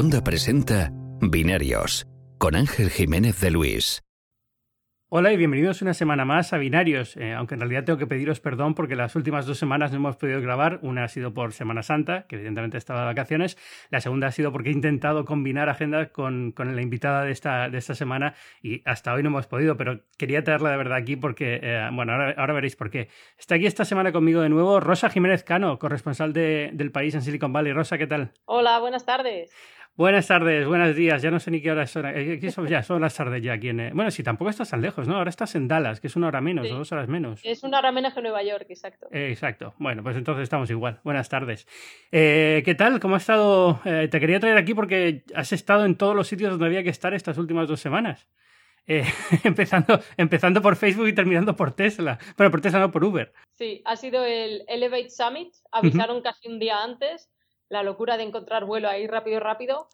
Onda presenta Binarios con Ángel Jiménez de Luis. Hola y bienvenidos una semana más a Binarios, eh, aunque en realidad tengo que pediros perdón porque las últimas dos semanas no hemos podido grabar. Una ha sido por Semana Santa, que evidentemente estaba de vacaciones. La segunda ha sido porque he intentado combinar agendas con, con la invitada de esta, de esta semana y hasta hoy no hemos podido, pero quería traerla de verdad aquí porque, eh, bueno, ahora, ahora, veréis por qué. Está aquí esta semana conmigo de nuevo Rosa Jiménez Cano, corresponsal de, del país en Silicon Valley. Rosa, ¿qué tal? Hola, buenas tardes. Buenas tardes, buenos días. Ya no sé ni qué hora son. Eh, ¿Qué son? Ya son las tardes ya aquí en. Eh, bueno, sí, tampoco estás tan lejos, ¿no? Ahora estás en Dallas, que es una hora menos Sí. o dos horas menos. Es una hora menos que Nueva York, exacto. Eh, exacto. Bueno, pues entonces estamos igual. Buenas tardes. Eh, ¿Qué tal? ¿Cómo has estado? Eh, te quería traer aquí porque has estado en todos los sitios donde había que estar estas últimas dos semanas. Eh, empezando, empezando por Facebook y terminando por Tesla. Pero por Tesla no por Uber. Sí, ha sido el Elevate Summit. Avisaron casi un día antes. La locura de encontrar vuelo ahí rápido, rápido.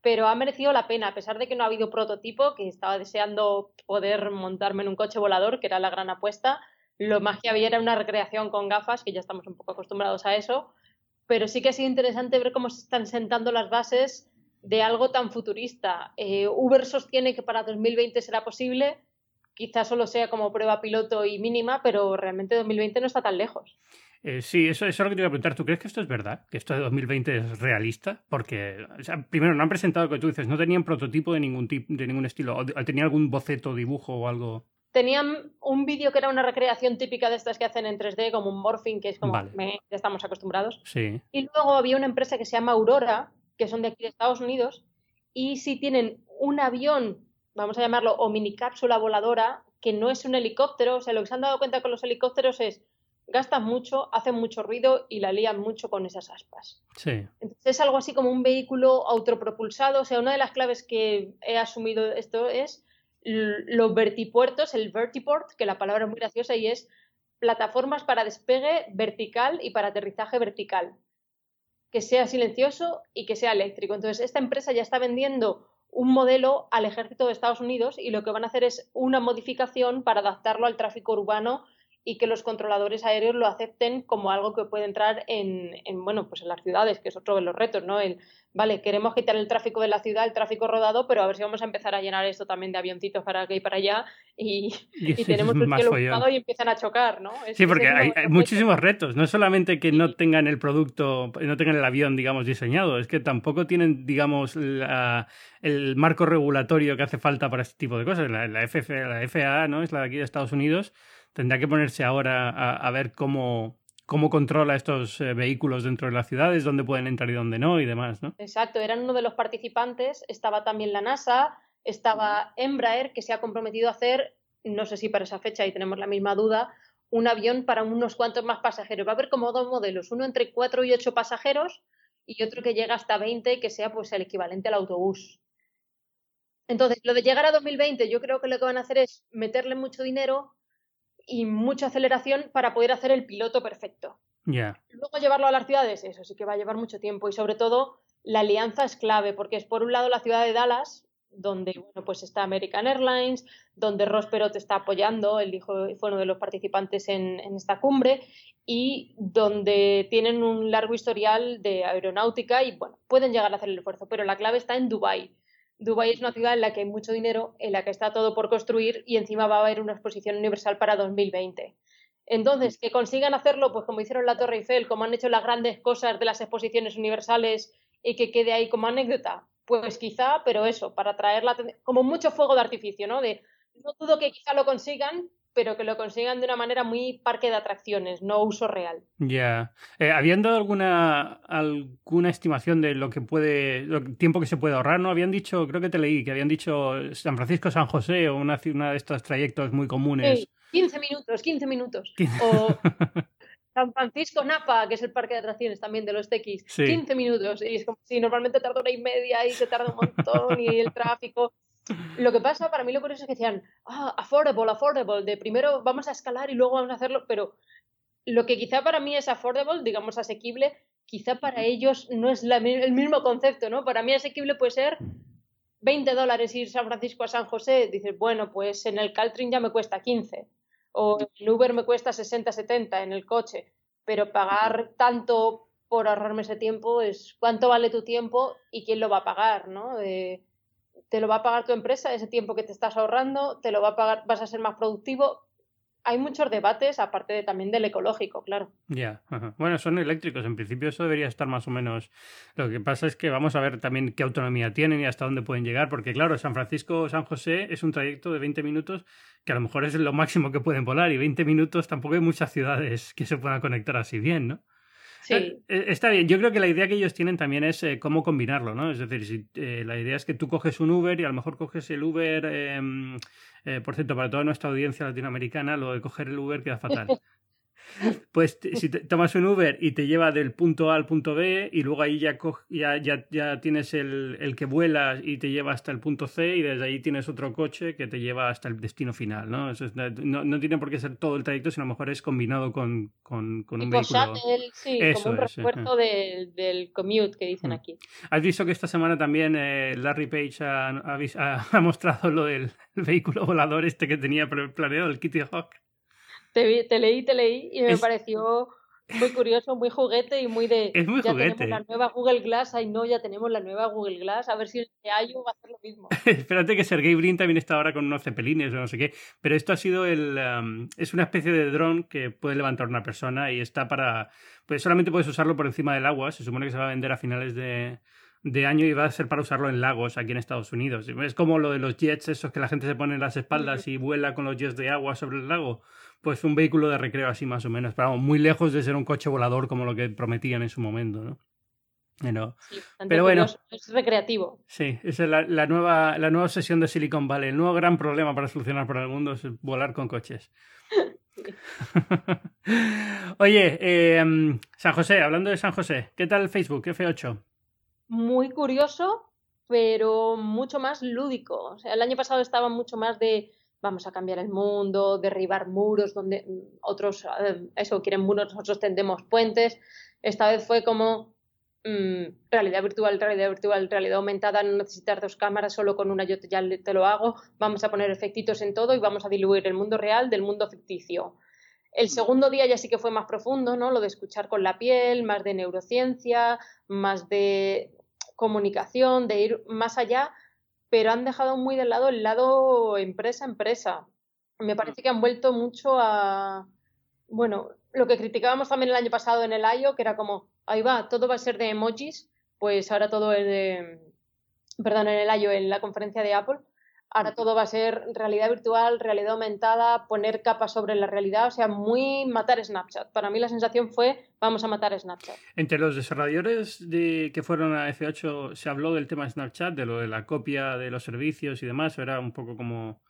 Pero ha merecido la pena, a pesar de que no ha habido prototipo, que estaba deseando poder montarme en un coche volador, que era la gran apuesta. Lo más que había era una recreación con gafas, que ya estamos un poco acostumbrados a eso. Pero sí que ha sido interesante ver cómo se están sentando las bases de algo tan futurista. Eh, Uber sostiene que para 2020 será posible, quizás solo sea como prueba piloto y mínima, pero realmente 2020 no está tan lejos. Eh, sí, eso, eso es lo que te iba a preguntar. ¿Tú crees que esto es verdad? ¿Que esto de 2020 es realista? Porque, o sea, primero, no han presentado lo que tú dices, no tenían prototipo de ningún, tipo, de ningún estilo. ¿O tenían algún boceto, dibujo o algo? Tenían un vídeo que era una recreación típica de estas que hacen en 3D, como un morphing, que es como Vale. me- ya estamos acostumbrados. Sí. Y luego había una empresa que se llama Aurora, que son de aquí de Estados Unidos, y sí tienen un avión, vamos a llamarlo, o mini cápsula voladora, que no es un helicóptero. O sea, lo que se han dado cuenta con los helicópteros es gastan mucho, hacen mucho ruido y la lían mucho con esas aspas. Sí. Entonces es algo así como un vehículo autopropulsado. O sea, una de las claves que he asumido esto es los vertipuertos, el vertiport, que la palabra es muy graciosa y es plataformas para despegue vertical y para aterrizaje vertical. Que sea silencioso y que sea eléctrico. Entonces, esta empresa ya está vendiendo un modelo al ejército de Estados Unidos y lo que van a hacer es una modificación para adaptarlo al tráfico urbano y que los controladores aéreos lo acepten como algo que puede entrar en, en, bueno, pues en las ciudades, que es otro de los retos, ¿no? El, vale, queremos quitar el tráfico de la ciudad, el tráfico rodado, pero a ver si vamos a empezar a llenar esto también de avioncitos para aquí y para allá y, Y y sí, tenemos es el cielo ocupado y empiezan a chocar, ¿no? Es- Sí, es porque hay, muchísimos retos. No solamente que no tengan el producto, no tengan el avión, digamos, diseñado, es que tampoco tienen, digamos, la- el marco regulatorio que hace falta para este tipo de cosas. La, la, FF la FAA, ¿no? Es la de aquí de Estados Unidos. Tendrá que ponerse ahora a, ver cómo, cómo controla estos eh, vehículos dentro de las ciudades, dónde pueden entrar y dónde no y demás, ¿no? Exacto, eran uno de los participantes, estaba también la NASA, estaba Embraer, que se ha comprometido a hacer, no sé si para esa fecha y tenemos la misma duda, un avión para unos cuantos más pasajeros. Va a haber como dos modelos, uno entre 4 y 8 pasajeros y otro que llega hasta 20, que sea pues el equivalente al autobús. Entonces, lo de llegar a 2020, yo creo que lo que van a hacer es meterle mucho dinero y mucha aceleración para poder hacer el piloto perfecto. Luego llevarlo a las ciudades, eso sí que va a llevar mucho tiempo y sobre todo la alianza es clave porque es por un lado la ciudad de Dallas, donde bueno, pues está American Airlines, donde Ross Perot está apoyando, él dijo, fue uno de los participantes en, en esta cumbre y donde tienen un largo historial de aeronáutica y bueno, pueden llegar a hacer el esfuerzo, pero la clave está en Dubái. Dubái es una ciudad en la que hay mucho dinero, en la que está todo por construir y encima va a haber una exposición universal para 2020. Entonces, que consigan hacerlo, pues como hicieron la Torre Eiffel, como han hecho las grandes cosas de las exposiciones universales y que quede ahí como anécdota, pues quizá, pero eso, para traer la como mucho fuego de artificio, ¿no? De, no dudo que quizá lo consigan, pero que lo consigan de una manera muy parque de atracciones, no uso real. Ya. Eh, ¿Habían dado alguna, alguna estimación de lo que puede, el tiempo que se puede ahorrar? ¿No? Habían dicho, creo que te leí, que habían dicho San Francisco-San José o una, de estos trayectos muy comunes. Sí, 15 minutos, 15 minutos. O San Francisco Napa, que es el parque de atracciones también de los TX, Sí. 15 minutos. Y es como si normalmente tarda una y media y se tarda un montón y el tráfico. Lo que pasa, para mí lo curioso es que decían, ah, affordable, affordable, de primero vamos a escalar y luego vamos a hacerlo, pero lo que quizá para mí es affordable, digamos asequible, quizá para ellos no es la el mismo concepto, ¿no? Para mí asequible puede ser 20 dólares ir San Francisco a San José, dices, bueno, pues en el Caltrin ya me cuesta 15, o en Uber me cuesta 60, 70 en el coche, pero pagar tanto por ahorrarme ese tiempo es cuánto vale tu tiempo y quién lo va a pagar, ¿no? Eh, te lo va a pagar tu empresa ese tiempo que te estás ahorrando, te lo va a pagar, vas a ser más productivo. Hay muchos debates, aparte de, también del ecológico, claro. Ya, bueno, son eléctricos. En principio eso debería estar más o menos. Lo que pasa es que vamos a ver también qué autonomía tienen y hasta dónde pueden llegar, porque claro, San Francisco-San José es un trayecto de 20 minutos que a lo mejor es lo máximo que pueden volar y 20 minutos tampoco hay muchas ciudades que se puedan conectar así bien, ¿no? Sí. Eh, está bien, yo creo que la idea que ellos tienen también es eh, cómo combinarlo, ¿no? Es decir, si, eh, la idea es que tú coges un Uber y a lo mejor coges el Uber, em, por cierto, para toda nuestra audiencia latinoamericana, lo de coger el Uber queda fatal. Pues si te, tomas un Uber y te lleva del punto A al punto B y luego ahí ya, ya, ya, tienes el, el, que vuela y te lleva hasta el punto C y desde ahí tienes otro coche que te lleva hasta el destino final, ¿no? Eso no, no, tiene por qué ser todo el trayecto, sino a lo mejor es combinado con, con, con un vehículo. sí, como un refuerzo del, del, commute que dicen mm. aquí. ¿Has visto que esta semana también eh, Larry Page ha, ha, ha, mostrado lo del vehículo volador este que tenía planeado, el Kitty Hawk? Te, leí, te leí y me pareció muy curioso, muy juguete y muy de. Es muy ya juguete. tenemos la nueva Google Glass, ay no, ya tenemos la nueva Google Glass, a ver si el de IO va a hacer lo mismo. Espérate que Sergey Brin también está ahora con unos cepelines o no sé qué, pero esto ha sido el. es una especie de dron que puede levantar una persona y está para. Pues solamente puedes usarlo por encima del agua, se supone que se va a vender a finales de de año y va a ser para usarlo en lagos aquí en Estados Unidos. Es como lo de los jets, esos que la gente se pone en las espaldas y vuela con los jets de agua sobre el lago pues un vehículo de recreo así más o menos, pero muy lejos de ser un coche volador como lo que prometían en su momento, ¿no? Pero, pero bueno, es recreativo. Sí, esa es la, nueva, la nueva obsesión de Silicon Valley. El nuevo gran problema para solucionar para el mundo es volar con coches. Oye, eh, San José, hablando de San José, ¿qué tal Facebook F8? Muy curioso, pero mucho más lúdico. O sea, el año pasado estaba mucho más de vamos a cambiar el mundo, derribar muros donde mm, otros, eh, eso, quieren muros, nosotros tendemos puentes. Esta vez fue como mm, realidad virtual, realidad virtual, realidad aumentada, no necesitar dos cámaras, solo con una yo ya te lo hago, vamos a poner efectitos en todo y vamos a diluir el mundo real del mundo ficticio. El mm. segundo día ya sí que fue más profundo, ¿no? Lo de escuchar con la piel, más de neurociencia, más de comunicación, de ir más allá, pero han dejado muy de lado el lado empresa-empresa. Me parece que han vuelto mucho a, bueno, lo que criticábamos también el año pasado en el I.O., que era como, ahí va, todo va a ser de emojis, pues ahora todo es de, perdón, en el I.O., en la conferencia de Apple, Ahora todo va a ser realidad virtual, realidad aumentada, poner capas sobre la realidad, o sea, muy matar Snapchat. Para mí la sensación fue, vamos a matar Snapchat. Entre los desarrolladores de, que fueron a F8 se habló del tema de Snapchat, de lo de la copia de los servicios y demás, era un poco como...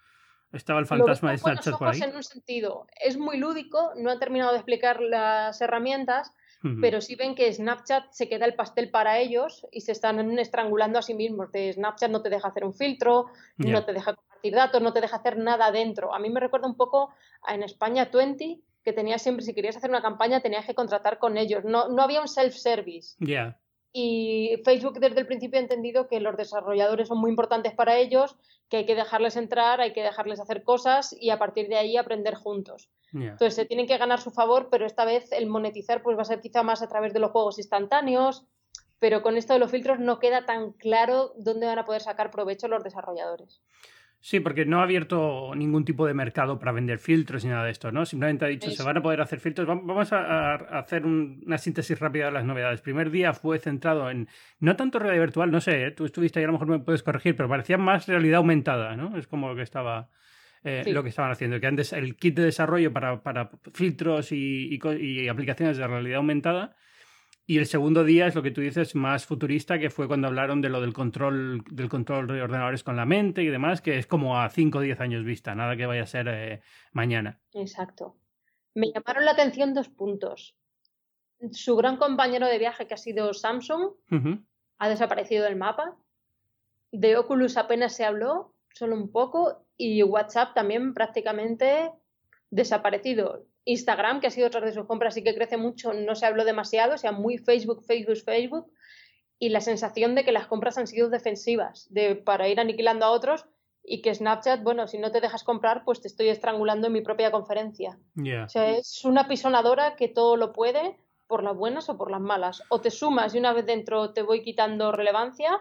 Estaba el fantasma de Snapchat por ahí. En un sentido, es muy lúdico, no han terminado de explicar las herramientas, pero sí ven que Snapchat se queda el pastel para ellos y se están estrangulando a sí mismos. De Snapchat no te deja hacer un filtro, no te deja compartir datos, no te deja hacer nada dentro. A mí me recuerda un poco a en España 20, que tenía siempre, si querías hacer una campaña, tenías que contratar con ellos. No, no había un self-service. Y Facebook desde el principio ha entendido que los desarrolladores son muy importantes para ellos, que hay que dejarles entrar, hay que dejarles hacer cosas y a partir de ahí aprender juntos. Entonces se tienen que ganar su favor, pero esta vez el monetizar pues va a ser quizá más a través de los juegos instantáneos, pero con esto de los filtros no queda tan claro dónde van a poder sacar provecho los desarrolladores. Sí, porque no ha abierto ningún tipo de mercado para vender filtros ni nada de esto, ¿no? Simplemente ha dicho, se van a poder hacer filtros. Vamos a, hacer una síntesis rápida de las novedades. El primer día fue centrado en, no tanto realidad virtual, no sé, ¿eh? tú estuviste ahí, a lo mejor me puedes corregir, pero parecía más realidad aumentada, ¿no? Es como lo que estaba... Eh, lo que estaban haciendo, que antes el kit de desarrollo para, para filtros y, y aplicaciones de realidad aumentada y el segundo día es lo que tú dices más futurista, que fue cuando hablaron de lo del control, del control de ordenadores con la mente y demás, que es como a 5 o 10 años vista, nada que vaya a ser eh, mañana. Exacto. Me llamaron la atención dos puntos. Su gran compañero de viaje, que ha sido Samsung, ha desaparecido del mapa. De Oculus apenas se habló, solo un poco, y WhatsApp también prácticamente desaparecido. Instagram, que ha sido otra de sus compras y que crece mucho, no se habló demasiado, o sea, muy Facebook, Facebook, Facebook, y la sensación de que las compras han sido defensivas, de para ir aniquilando a otros y que Snapchat, bueno, si no te dejas comprar, pues te estoy estrangulando en mi propia conferencia. O sea, es una pisonadora que todo lo puede por las buenas o por las malas. O te sumas y una vez dentro te voy quitando relevancia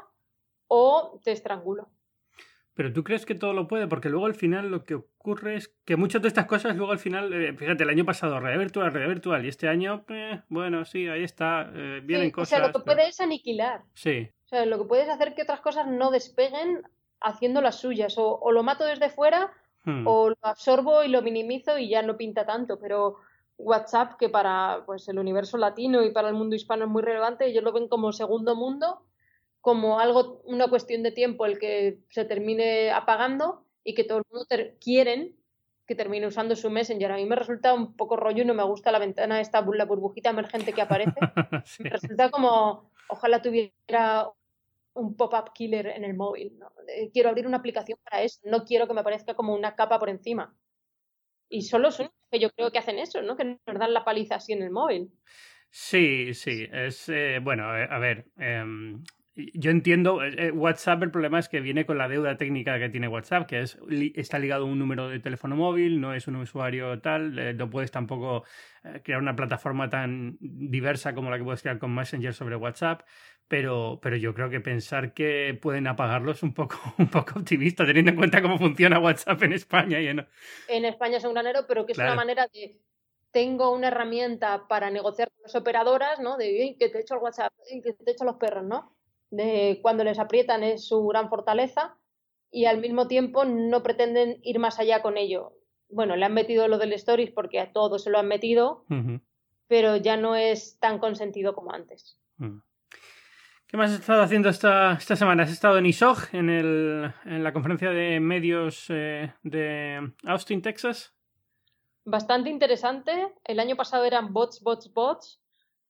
o te estrangulo. Pero tú crees que todo lo puede, porque luego al final lo que ocurre es que muchas de estas cosas luego al final, eh, fíjate, el año pasado red virtual, red virtual, y este año, eh, bueno, sí, ahí está, eh, vienen cosas. O sea, lo que puede es aniquilar. Sí. O sea, lo que puede es hacer que otras cosas no despeguen haciendo las suyas. O, lo mato desde fuera, hmm. o lo absorbo y lo minimizo y ya no pinta tanto. Pero WhatsApp, que para pues el universo latino y para el mundo hispano es muy relevante, ellos lo ven como segundo mundo como algo, una cuestión de tiempo el que se termine apagando y que todo el mundo quieren que termine usando su Messenger. A mí me resulta un poco rollo y no me gusta la ventana esta, la burbujita emergente que aparece. Me resulta como, ojalá tuviera un pop-up killer en el móvil. Quiero abrir una aplicación para eso, no quiero que me aparezca como una capa por encima. Y solo son que yo creo que hacen eso, ¿no? Que nos dan la paliza así en el móvil. Sí, sí, es eh, bueno, eh, a ver, em, yo entiendo, eh, eh, WhatsApp el problema es que viene con la deuda técnica que tiene WhatsApp, que es está ligado a un número de teléfono móvil, no es un usuario tal, eh, no puedes tampoco crear una plataforma tan diversa como la que puedes crear con Messenger sobre WhatsApp, pero, pero yo creo que pensar que pueden apagarlo es un poco, un poco optimista, teniendo en cuenta cómo funciona WhatsApp en España. Y en... en España es un granero, pero que es una manera de tengo una herramienta para negociar con las operadoras, ¿no? De que te echo el WhatsApp, que te echo los perros, ¿no? De cuando les aprietan es su gran fortaleza y al mismo tiempo no pretenden ir más allá con ello. Bueno, le han metido lo del Stories porque a todos se lo han metido, pero ya no es tan consentido como antes. Mm. ¿Qué más has estado haciendo esta, esta semana? ¿Has estado en ISOG, en, el, en la conferencia de medios eh, de Austin, Texas? Bastante interesante. El año pasado eran bots, bots, bots.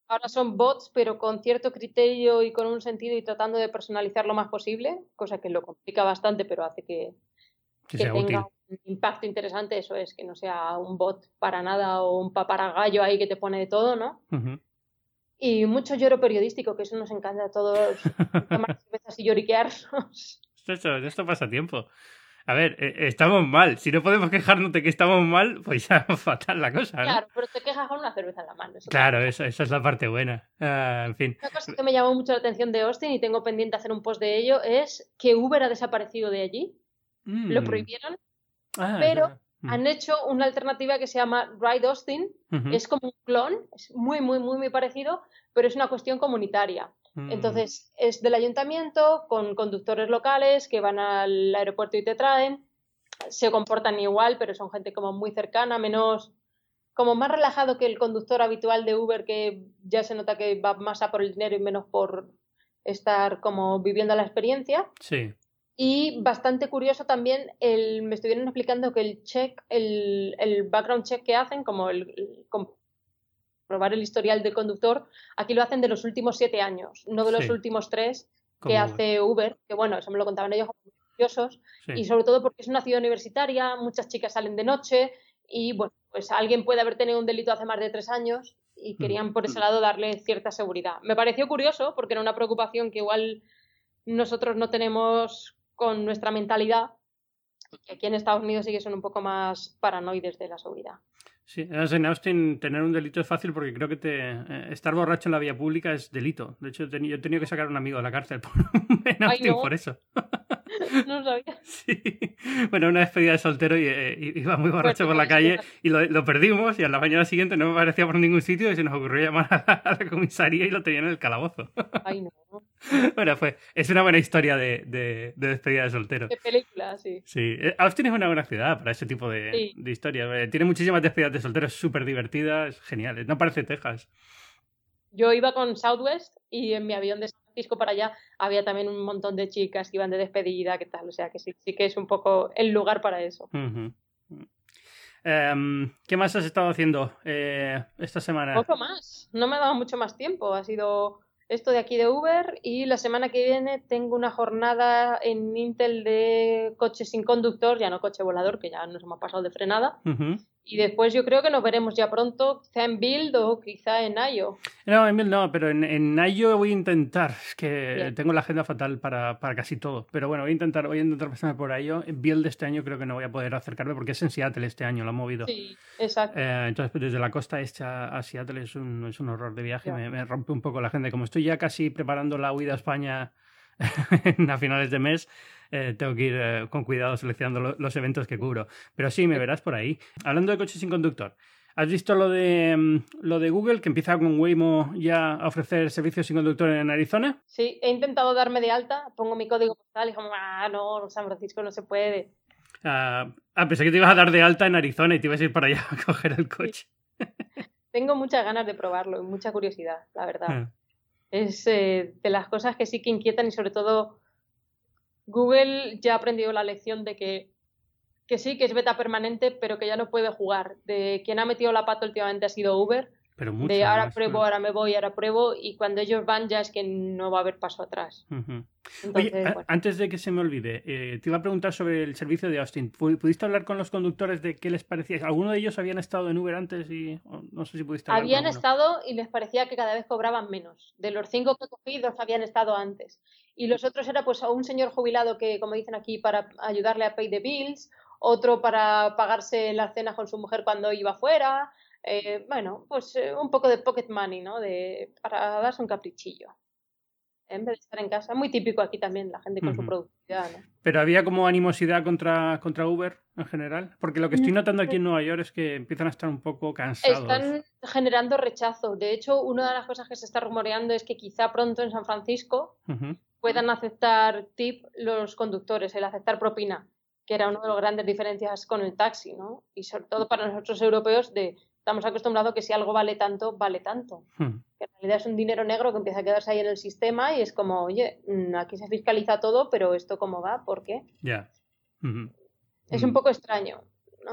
Ahora son bots, pero con cierto criterio y con un sentido y tratando de personalizar lo más posible, cosa que lo complica bastante, pero hace que, tenga un impacto interesante. Eso es, que no sea un bot para nada o un paparagallo ahí que te pone de todo, ¿no? Y mucho lloro periodístico, que eso nos encanta a todos, tomar cervezas y lloriquearnos. Esto, esto pasa tiempo. A ver, eh, estamos mal. Si no podemos quejarnos de que estamos mal, pues ya fatal la cosa. Claro, pero te quejas con una cerveza en la mano. claro, esa, es la parte buena. Ah, en fin. Una cosa que me llamó mucho la atención de Austin y tengo pendiente hacer un post de ello es que Uber ha desaparecido de allí. Lo mm. prohibieron. Ah, pero mm. han hecho una alternativa que se llama Ride Austin. Es como un clon, es muy, muy, muy, muy parecido, pero es una cuestión comunitaria. Mm. Entonces, es del ayuntamiento con conductores locales que van al aeropuerto y te traen. Se comportan igual, pero son gente como muy cercana, menos como más relajado que el conductor habitual de Uber, que ya se nota que va más a por el dinero y menos por estar como viviendo la experiencia. Sí. Y bastante curioso también, el, me estuvieron explicando que el check, el, el background check que hacen, como el, probar el historial del conductor, aquí lo hacen de los últimos siete años, no de los últimos tres que hace Uber, que bueno, eso me lo contaban ellos curiosos, y sobre todo porque es una ciudad universitaria, muchas chicas salen de noche y bueno, pues alguien puede haber tenido un delito hace más de tres años y mm. querían por ese lado darle cierta seguridad. Me pareció curioso porque era una preocupación que igual nosotros no tenemos con nuestra mentalidad, que aquí en Estados Unidos sí que son un poco más paranoides de la seguridad. Sí, en Austin tener un delito es fácil porque creo que te, eh, estar borracho en la vía pública es delito. De hecho, yo he tenido que sacar a un amigo de la cárcel por, en Austin por eso. No sabía. Sí. Bueno, una despedida de soltero y eh, iba muy borracho por la calle y lo, perdimos y a la mañana siguiente no me aparecía por ningún sitio y se nos ocurrió llamar a la, comisaría y lo tenían en el calabozo. Ay, no. Bueno, fue, es una buena historia de, de, despedida de soltero. De película, sí. Sí, eh, Austin es una buena ciudad para ese tipo de, de historias. Eh, tiene muchísimas despedidas de soltero, es súper divertida, es genial. No parece Texas. Yo iba con Southwest y en mi avión de Francisco para allá había también un montón de chicas que iban de despedida, ¿qué tal? O sea que sí, sí que es un poco el lugar para eso. Em, ¿Qué más has estado haciendo eh, esta semana? Poco más. No me ha dado mucho más tiempo. Ha sido esto de aquí de Uber y la semana que viene tengo una jornada en Intel de coche sin conductor, ya no coche volador, que ya nos hemos pasado de frenada. Y después yo creo que nos veremos ya pronto, quizá en Build o quizá en IO. No, en Build no, pero en, en IO voy a intentar. Es que tengo la agenda fatal para, para, casi todo. Pero bueno, voy a intentar, voy a intentar pasarme por IO. En Build este año creo que no voy a poder acercarme porque es en Seattle este año, lo han movido. Sí, exacto. Eh, entonces, pues, desde la costa este a, Seattle es un, es un horror de viaje. Me, me, rompe un poco la agenda. Como estoy ya casi preparando la huida a España a finales de mes, eh, tengo que ir eh, con cuidado seleccionando los eventos que cubro. Pero sí, me verás por ahí. Hablando de coches sin conductor. ¿Has visto lo de, mm, lo de Google, que empieza con Waymo ya a ofrecer servicios sin conductor en Arizona? Sí, he intentado darme de alta, pongo mi código postal y como, ah, no, San Francisco no se puede. Ah, ah, pensé que te ibas a dar de alta en Arizona y te ibas a ir para allá a coger el coche. Tengo muchas ganas de probarlo y mucha curiosidad, la verdad. Ah. Es eh, de las cosas que sí que inquietan y sobre todo Google ya ha aprendido la lección de que, que sí, que es beta permanente, pero que ya no puede jugar. De quien ha metido la pata últimamente ha sido Uber. Pero de ahora pruebo, ahora me voy, ahora pruebo, y cuando ellos van ya es que no va a haber paso atrás. Oye, antes de que se me olvide, eh, te iba a preguntar sobre el servicio de Austin. ¿Pudiste hablar con los conductores de qué les parecía? ¿Alguno de ellos habían estado en Uber antes y no sé si pudiste hablar Habían estado y les parecía que cada vez cobraban menos. De los cinco que cogí, dos habían estado antes. Y los otros era pues a un señor jubilado que, como dicen aquí, para ayudarle a pay the bills, otro para pagarse la cena con su mujer cuando iba fuera, eh, bueno, pues eh, un poco de pocket money, ¿no? De, para darse un caprichillo. En vez de estar en casa. Muy típico aquí también, la gente con su productividad, ¿no? Pero había como animosidad contra, contra Uber en general. Porque lo que estoy notando aquí en Nueva York es que empiezan a estar un poco cansados. Están generando rechazo. De hecho, una de las cosas que se está rumoreando es que quizá pronto en San Francisco puedan aceptar tip los conductores, el aceptar propina, que era una de las grandes diferencias con el taxi, ¿no? Y sobre todo para nosotros europeos de estamos acostumbrados que si algo vale tanto, vale tanto. Hmm. Que en realidad es un dinero negro que empieza a quedarse ahí en el sistema y es como, oye, mm, aquí se fiscaliza todo, pero esto cómo va, ¿por qué? Ya. Es un poco extraño.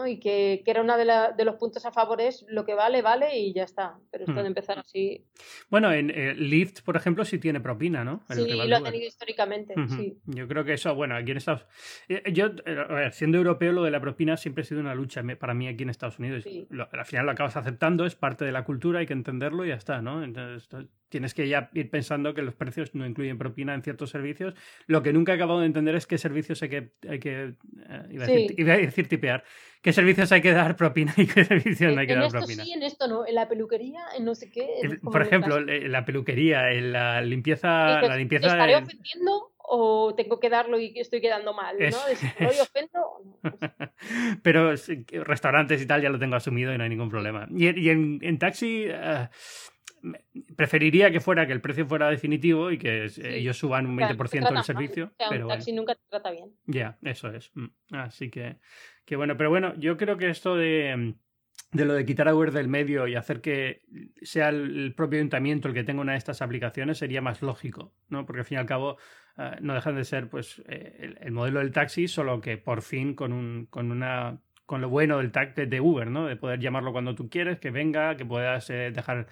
Y que, era uno de, de, los puntos a favor es lo que vale, vale y ya está. Pero esto de hmm. empezar así. Bueno, en eh, Lyft, por ejemplo, sí tiene propina, ¿no? sí, lo ha tenido históricamente, sí. Yo creo que eso, bueno, aquí en Estados eh, Yo, eh, a ver, siendo europeo, lo de la propina siempre ha sido una lucha para mí aquí en Estados Unidos. al final lo acabas aceptando, es parte de la cultura, hay que entenderlo y ya está, ¿no? Entonces, tienes que ya ir pensando que los precios no incluyen propina en ciertos servicios. Lo que nunca he acabado de entender es qué servicios hay que. Hay que iba, a decir, iba, a decir, tipear qué servicios hay que dar propina y qué servicios no hay que dar esto propina. Sí, en esto no, en la peluquería, en no sé qué. Por ejemplo, en la peluquería, en la limpieza. la limpieza ¿Estaré ofendiendo o tengo que darlo y estoy quedando mal? ¿no? ¿Estoy ofendo? Pero restaurantes y tal ya lo tengo asumido y no hay ningún problema. Y, en, taxi. Eh, preferiría que fuera que el precio fuera definitivo y que ellos suban un 20% del servicio. pero un taxi nunca te trata bien. Ya, eso es. Mm. Así que que bueno, pero bueno, yo creo que esto de, de lo de quitar a Uber del medio y hacer que sea el, propio ayuntamiento el que tenga una de estas aplicaciones sería más lógico, ¿no? Porque al fin y al cabo eh, no dejan de ser pues eh, el, modelo del taxi, solo que por fin con un, con una con lo bueno del taxi de Uber, ¿no? De poder llamarlo cuando tú quieres, que venga, que puedas eh, dejar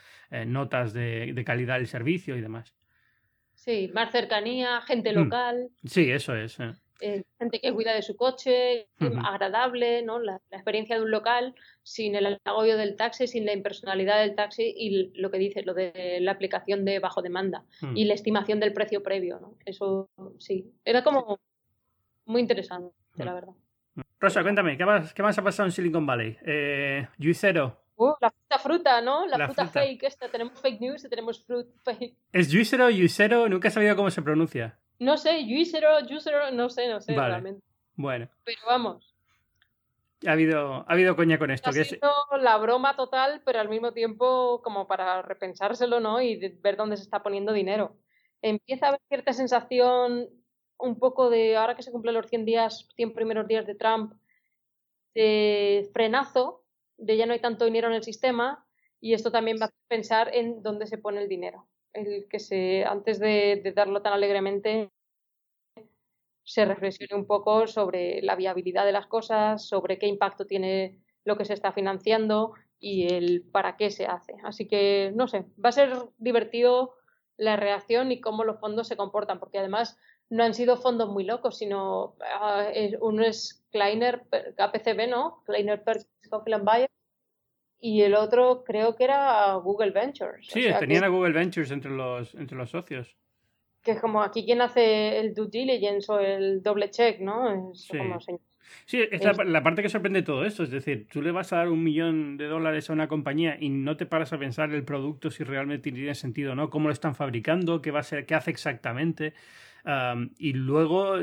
notas de, de, calidad del servicio y demás. Sí, más cercanía, gente mm. local. Sí, eso es. Eh, gente que cuida de su coche, agradable, ¿no? La, experiencia de un local sin el agobio del taxi, sin la impersonalidad del taxi y lo que dices, lo de la aplicación de bajo demanda mm. y la estimación del precio previo, ¿no? Eso sí, era como muy interesante, la mm. verdad. Rosa, cuéntame, ¿qué más, qué más ha pasado en Silicon Valley? Eh, Juicero. Uh, la fruta fruta, ¿no? La, fruta, fake esta. Tenemos fake news y tenemos fruit fake. ¿Es Juicero o Juicero? Nunca he sabido cómo se pronuncia. No sé, Juicero, Juicero, no sé, no sé realmente. Bueno. Pero vamos. Ha habido, ha habido coña con esto. Ha sido la broma total, pero al mismo tiempo como para repensárselo, ¿no? Y ver dónde se está poniendo dinero. Empieza a haber cierta sensación un poco de, ahora que se cumplen los 100 días, 100 primeros días de Trump, de frenazo, de ya no hay tanto dinero en el sistema, y esto también va a pensar en dónde se pone el dinero el que se, antes de, darlo tan alegremente, se reflexione un poco sobre la viabilidad de las cosas, sobre qué impacto tiene lo que se está financiando y el para qué se hace. Así que, no sé, va a ser divertido la reacción y cómo los fondos se comportan, porque además no han sido fondos muy locos, sino uh, uno es Kleiner, KPCB, ¿no? Kleiner Perkins Coughlin Bayer, y el otro creo que era Google Ventures. Sí, tenían a Google Ventures entre los, entre los socios. Que es como aquí quien hace el due diligence o el doble check, ¿no? Es sí. como, Sí, es la, parte que sorprende todo esto. Es decir, tú le vas a dar un millón de dólares a una compañía y no te paras a pensar el producto si realmente tiene sentido o no, cómo lo están fabricando, qué va a ser, qué hace exactamente y luego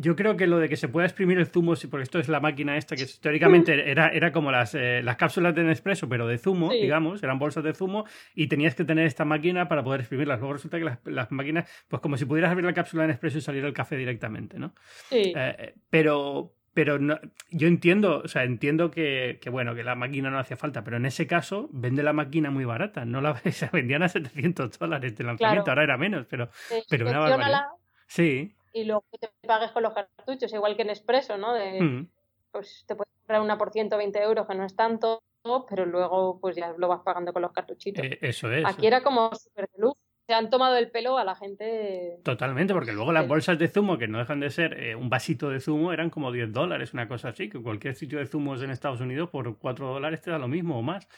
yo creo que lo de que se pueda exprimir el zumo, porque esto es la máquina esta que teóricamente era, era como las, eh, las cápsulas de Nespresso, pero de zumo, digamos, eran bolsas de zumo y tenías que tener esta máquina para poder exprimirlas. Luego resulta que las, las máquinas, pues como si pudieras abrir la cápsula de Nespresso y salir el café directamente, ¿no? Sí. Eh, pero, pero no, yo entiendo, o sea, entiendo que, que, bueno, que la máquina no hacía falta, pero en ese caso vende la máquina muy barata, no la se vendían a 700 dólares de lanzamiento, ahora era menos, pero, pero una barbaridad. Sí. Y luego te pagues con los cartuchos, igual que en Expreso, ¿no? De, mm. Pues te puedes comprar una por ciento, 20 euros, que no es tanto, pero luego pues ya lo vas pagando con los cartuchitos. Eh, eso es. Aquí era como super de luz se han tomado el pelo a la gente. Totalmente, porque luego las bolsas de zumo, que no dejan de ser eh, un vasito de zumo, eran como 10 dólares, una cosa así, que cualquier sitio de zumos en Estados Unidos por 4 dólares te da lo mismo o más.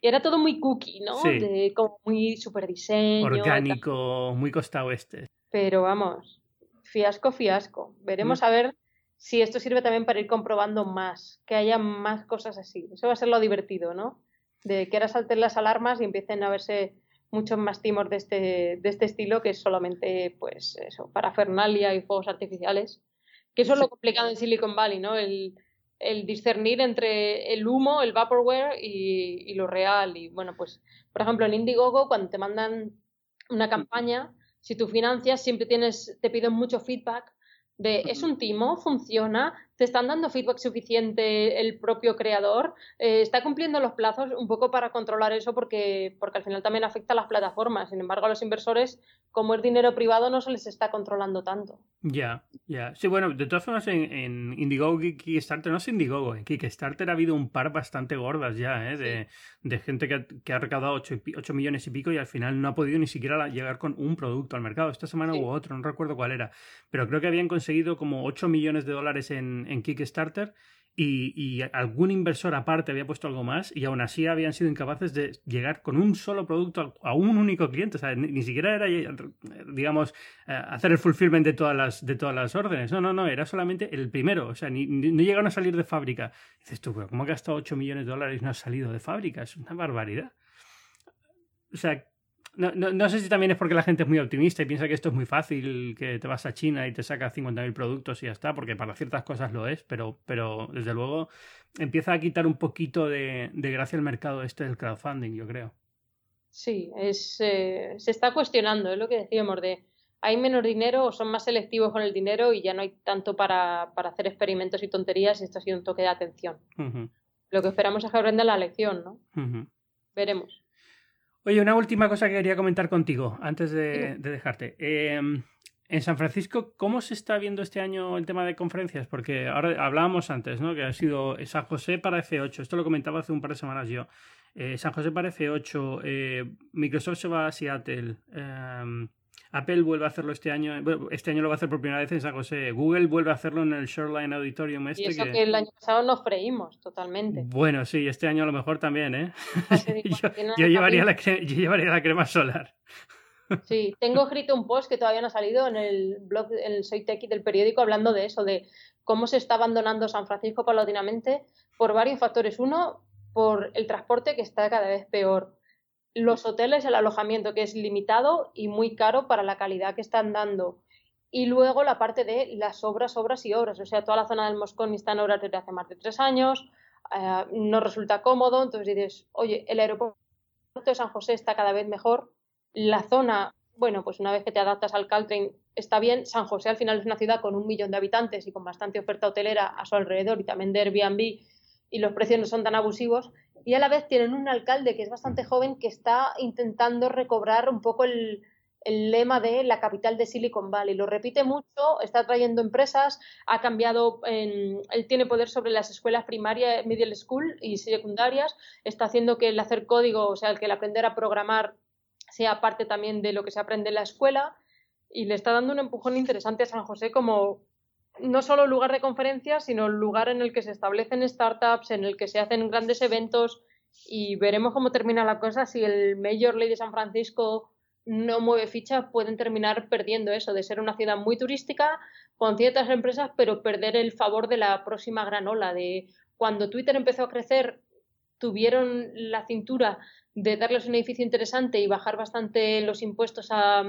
Y era todo muy cookie, ¿no? De, como muy super diseño. Orgánico, muy costa oeste. Pero vamos, fiasco, fiasco. Veremos mm. a ver si esto sirve también para ir comprobando más, que haya más cosas así. Eso va a ser lo divertido, ¿no? De que ahora salten las alarmas y empiecen a verse muchos más timos de este, de este estilo que es solamente, pues, eso, parafernalia y fuegos artificiales. Que eso es lo complicado en Silicon Valley, ¿no? El, el discernir entre el humo, el vaporware y, y, lo real. Y bueno, pues, por ejemplo, en Indiegogo, cuando te mandan una campaña, si tú financias, siempre tienes, te piden mucho feedback de es un timo, funciona, te están dando feedback suficiente el propio creador, eh, está cumpliendo los plazos un poco para controlar eso porque, porque al final también afecta a las plataformas. Sin embargo, a los inversores, como es dinero privado, no se les está controlando tanto. Ya, ya. Sí, bueno, de todas formas, en, Indiegogo y Kickstarter, no es Indiegogo, en Kickstarter ha habido un par bastante gordas ya, ¿eh? de, de, gente que ha, que ha recaudado 8, millones y pico y al final no ha podido ni siquiera llegar con un producto al mercado. Esta semana hubo otro, no recuerdo cuál era, pero creo que habían conseguido como 8 millones de dólares en en Kickstarter y, algún inversor aparte había puesto algo más y aún así habían sido incapaces de llegar con un solo producto a, un único cliente. O sea, ni, siquiera era, digamos, eh, hacer el fulfillment de todas las, de todas las órdenes. No, no, no, era solamente el primero. O sea, ni, no llegaron a salir de fábrica. dices tú, ¿cómo ha gastado 8 millones de dólares y no ha salido de fábrica? Es una barbaridad. O sea, no, no, sé si también es porque la gente es muy optimista y piensa que esto es muy fácil, que te vas a China y te sacas 50.000 productos y ya está, porque para ciertas cosas lo es, pero, pero desde luego empieza a quitar un poquito de, gracia el mercado este del crowdfunding, yo creo. Sí, es, eh, se está cuestionando, es lo que decíamos de hay menos dinero o son más selectivos con el dinero y ya no hay tanto para, para hacer experimentos y tonterías y esto ha sido un toque de atención. Lo que esperamos es que aprendan la lección, ¿no? Veremos. Oye, una última cosa que quería comentar contigo antes de, dejarte. Em, en San Francisco, ¿cómo se está viendo este año el tema de conferencias? Porque ahora hablábamos antes, ¿no? Que ha sido San José para F8. Esto lo comentaba hace un par de semanas yo. Eh, San José para F8. Eh, Microsoft se va a Seattle. Apple vuelve a hacerlo este año, este año lo va a hacer por primera vez en San José. Google vuelve a hacerlo en el Shoreline Auditorium este. Y eso que... el año pasado nos freímos totalmente. Bueno, sí, este año a lo mejor también, ¿eh? yo, llevaría la crema, yo llevaría la crema solar. Sí, tengo escrito un post que todavía no ha salido en el blog, en el Soy Techie del periódico, hablando de eso, de cómo se está abandonando San Francisco paulatinamente por varios factores. Uno, por el transporte que está cada vez peor los hoteles, el alojamiento, que es limitado y muy caro para la calidad que están dando. Y luego la parte de las obras, obras y obras. O sea, toda la zona del Moscón está en obras desde hace más de tres años, eh, no resulta cómodo. Entonces dices, oye, el aeropuerto de San José está cada vez mejor. La zona, bueno, pues una vez que te adaptas al Caltrain, está bien. San José al final es una ciudad con un millón de habitantes y con bastante oferta hotelera a su alrededor y también de Airbnb y los precios no son tan abusivos y a la vez tienen un alcalde que es bastante joven que está intentando recobrar un poco el, lema de la capital de Silicon Valley. Lo repite mucho, está trayendo empresas, ha cambiado, él tiene poder sobre las escuelas primarias, middle school y secundarias, está haciendo que el hacer código, o sea, el que el aprender a programar sea parte también de lo que se aprende en la escuela y le está dando un empujón interesante a San José como no solo lugar de conferencias, sino lugar en el que se establecen startups, en el que se hacen grandes eventos y veremos cómo termina la cosa. Si el Major League de San Francisco no mueve ficha, pueden terminar perdiendo eso, de ser una ciudad muy turística con ciertas empresas, pero perder el favor de la próxima gran ola. De cuando Twitter empezó a crecer, tuvieron la cintura de darles un edificio interesante y bajar bastante los impuestos a,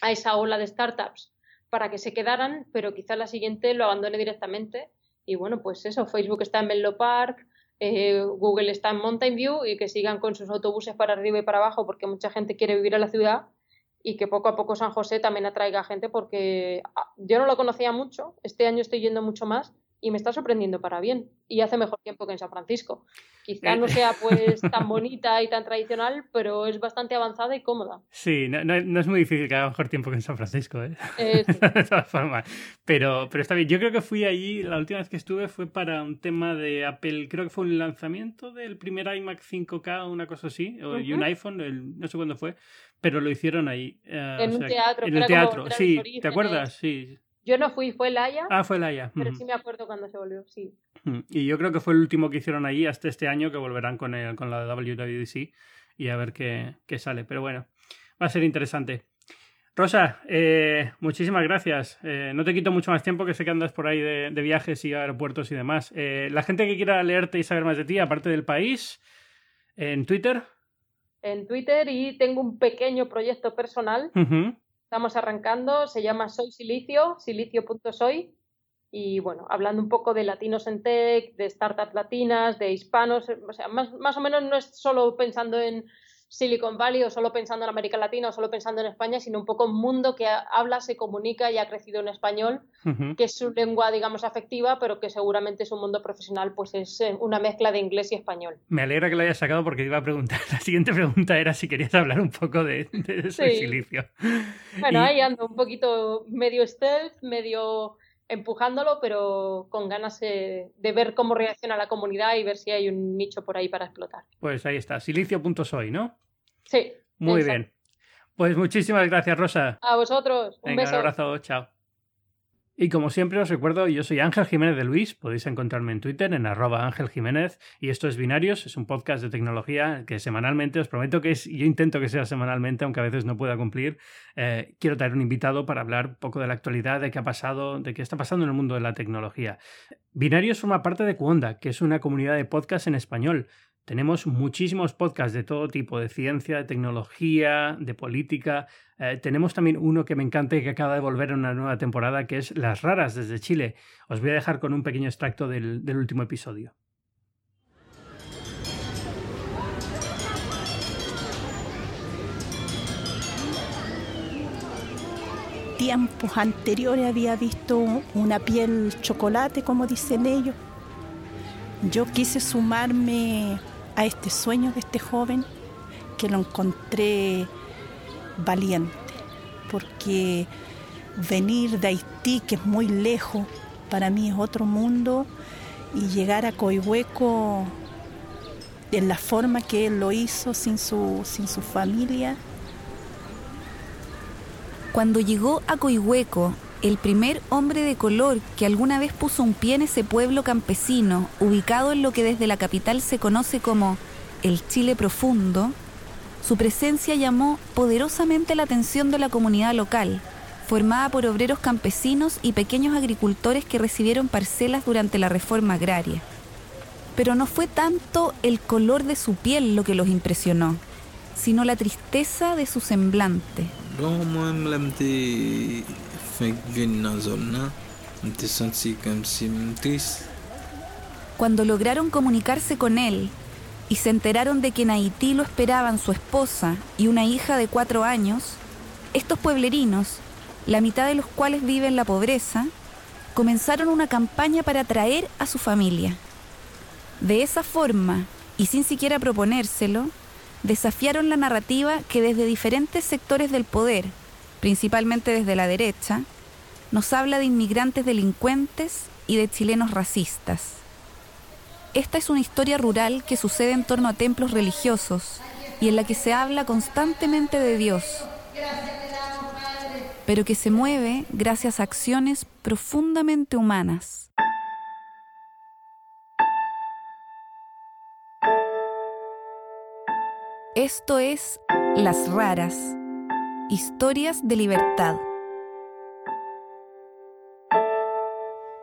a esa ola de startups para que se quedaran, pero quizá la siguiente lo abandone directamente. Y bueno, pues eso, Facebook está en Menlo Park, eh, Google está en Mountain View y que sigan con sus autobuses para arriba y para abajo porque mucha gente quiere vivir en la ciudad y que poco a poco San José también atraiga gente porque ah, yo no lo conocía mucho, este año estoy yendo mucho más y me está sorprendiendo para bien. Y hace mejor tiempo que en San Francisco. Quizá no sea pues tan bonita y tan tradicional, pero es bastante avanzada y cómoda. Sí, no, no, es muy difícil que haga mejor tiempo que en San Francisco, ¿eh? eh de todas formas. Pero, pero está bien. Yo creo que fui allí, la última vez que estuve fue para un tema de Apple, creo que fue un lanzamiento del primer iMac 5K o una cosa así, o y un iPhone, no sé cuándo fue, pero lo hicieron ahí. Eh, en un teatro. En el teatro, sí, ¿te acuerdas? Sí. Yo no fui, fue Laia. Ah, fue Laia. Pero sí me acuerdo cuando se volvió, sí. Y yo creo que fue el último que hicieron allí hasta este año que volverán con, el, con la WWDC y a ver qué, qué, sale. Pero bueno, va a ser interesante. Rosa, eh, muchísimas gracias. Eh, no te quito mucho más tiempo que sé que andas por ahí de, de viajes y aeropuertos y demás. Eh, la gente que quiera leerte y saber más de ti, aparte del país, en Twitter. En Twitter y tengo un pequeño proyecto personal. Estamos arrancando, se llama Soy Silicio, silicio.soy. Y bueno, hablando un poco de latinos en tech, de startups latinas, de hispanos, o sea, más, más o menos no es solo pensando en Silicon Valley o solo pensando en América Latina o solo pensando en España, sino un poco un mundo que habla, se comunica y ha crecido en español, que es su lengua, digamos, afectiva, pero que seguramente su mundo profesional pues es eh, una mezcla de inglés y español. Me alegra que lo hayas sacado porque iba a preguntar, la siguiente pregunta era si querías hablar un poco de, de silicio. Bueno, ahí ando un poquito medio stealth, medio empujándolo, pero con ganas de, ver cómo reacciona la comunidad y ver si hay un nicho por ahí para explotar. Pues ahí está, silicio.soy, ¿no? Sí. Muy bien. Pues muchísimas gracias, Rosa. A vosotros. Un beso. Un abrazo. Chao. Y como siempre os recuerdo, yo soy Ángel Jiménez de Luis, podéis encontrarme en Twitter en arroba Ángel Jiménez y esto es Binarios, es un podcast de tecnología que semanalmente, os prometo que es, yo intento que sea semanalmente, aunque a veces no pueda cumplir, eh, quiero traer un invitado para hablar un poco de la actualidad, de qué ha pasado, de qué está pasando en el mundo de la tecnología. Binarios forma parte de Cuonda, que es una comunidad de podcast en español. Tenemos muchísimos podcasts de todo tipo, de ciencia, de tecnología, de política. Eh, tenemos también uno que me encanta y que acaba de volver en una nueva temporada, que es Las Raras desde Chile. Os voy a dejar con un pequeño extracto del, del último episodio. Tiempos anteriores había visto una piel chocolate, como dicen ellos. Yo quise sumarme a este sueño de este joven que lo encontré valiente, porque venir de Haití, que es muy lejos, para mí es otro mundo, y llegar a Coihueco en la forma que él lo hizo, sin su, sin su familia. Cuando llegó a Coihueco, el primer hombre de color que alguna vez puso un pie en ese pueblo campesino, ubicado en lo que desde la capital se conoce como el Chile profundo, su presencia llamó poderosamente la atención de la comunidad local, formada por obreros campesinos y pequeños agricultores que recibieron parcelas durante la reforma agraria. Pero no fue tanto el color de su piel lo que los impresionó, sino la tristeza de su semblante. Cuando lograron comunicarse con él y se enteraron de que en Haití lo esperaban su esposa y una hija de cuatro años, estos pueblerinos, la mitad de los cuales viven en la pobreza, comenzaron una campaña para atraer a su familia. De esa forma, y sin siquiera proponérselo, desafiaron la narrativa que desde diferentes sectores del poder, principalmente desde la derecha, nos habla de inmigrantes delincuentes y de chilenos racistas. Esta es una historia rural que sucede en torno a templos religiosos y en la que se habla constantemente de Dios. pero que se mueve gracias a acciones profundamente humanas. Esto es Las Raras, historias de libertad.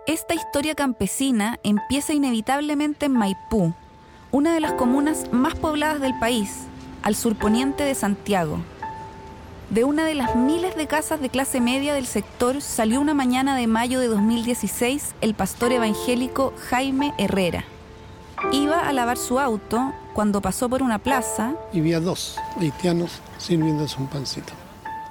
Esta historia campesina empieza inevitablemente en Maipú, una de las comunas más pobladas del país, al surponiente de Santiago. De una de las miles de casas de clase media del sector salió una mañana de mayo de 2016 el pastor evangélico Jaime Herrera. Iba a lavar su auto cuando pasó por una plaza. Y vi a dos haitianos sirviéndose un pancito.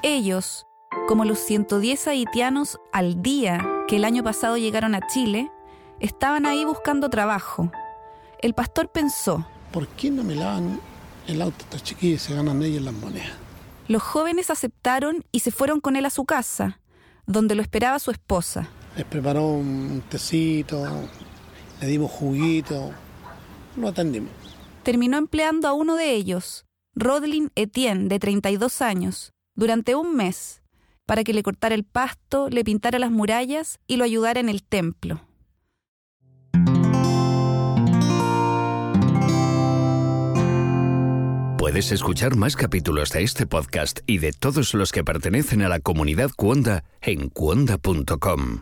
Ellos, como los 110 haitianos al día que el año pasado llegaron a Chile, estaban ahí buscando trabajo. El pastor pensó, ¿por qué no me lavan el auto estos chiquillos y se ganan ellos las monedas? Los jóvenes aceptaron y se fueron con él a su casa, donde lo esperaba su esposa. Les preparó un tecito, le dimos juguito, lo atendimos. Terminó empleando a uno de ellos, Rodlin Etienne, de 32 años, durante un mes, para que le cortara el pasto, le pintara las murallas y lo ayudara en el templo. Puedes escuchar más capítulos de este podcast y de todos los que pertenecen a la comunidad Cuonda en cuonda.com.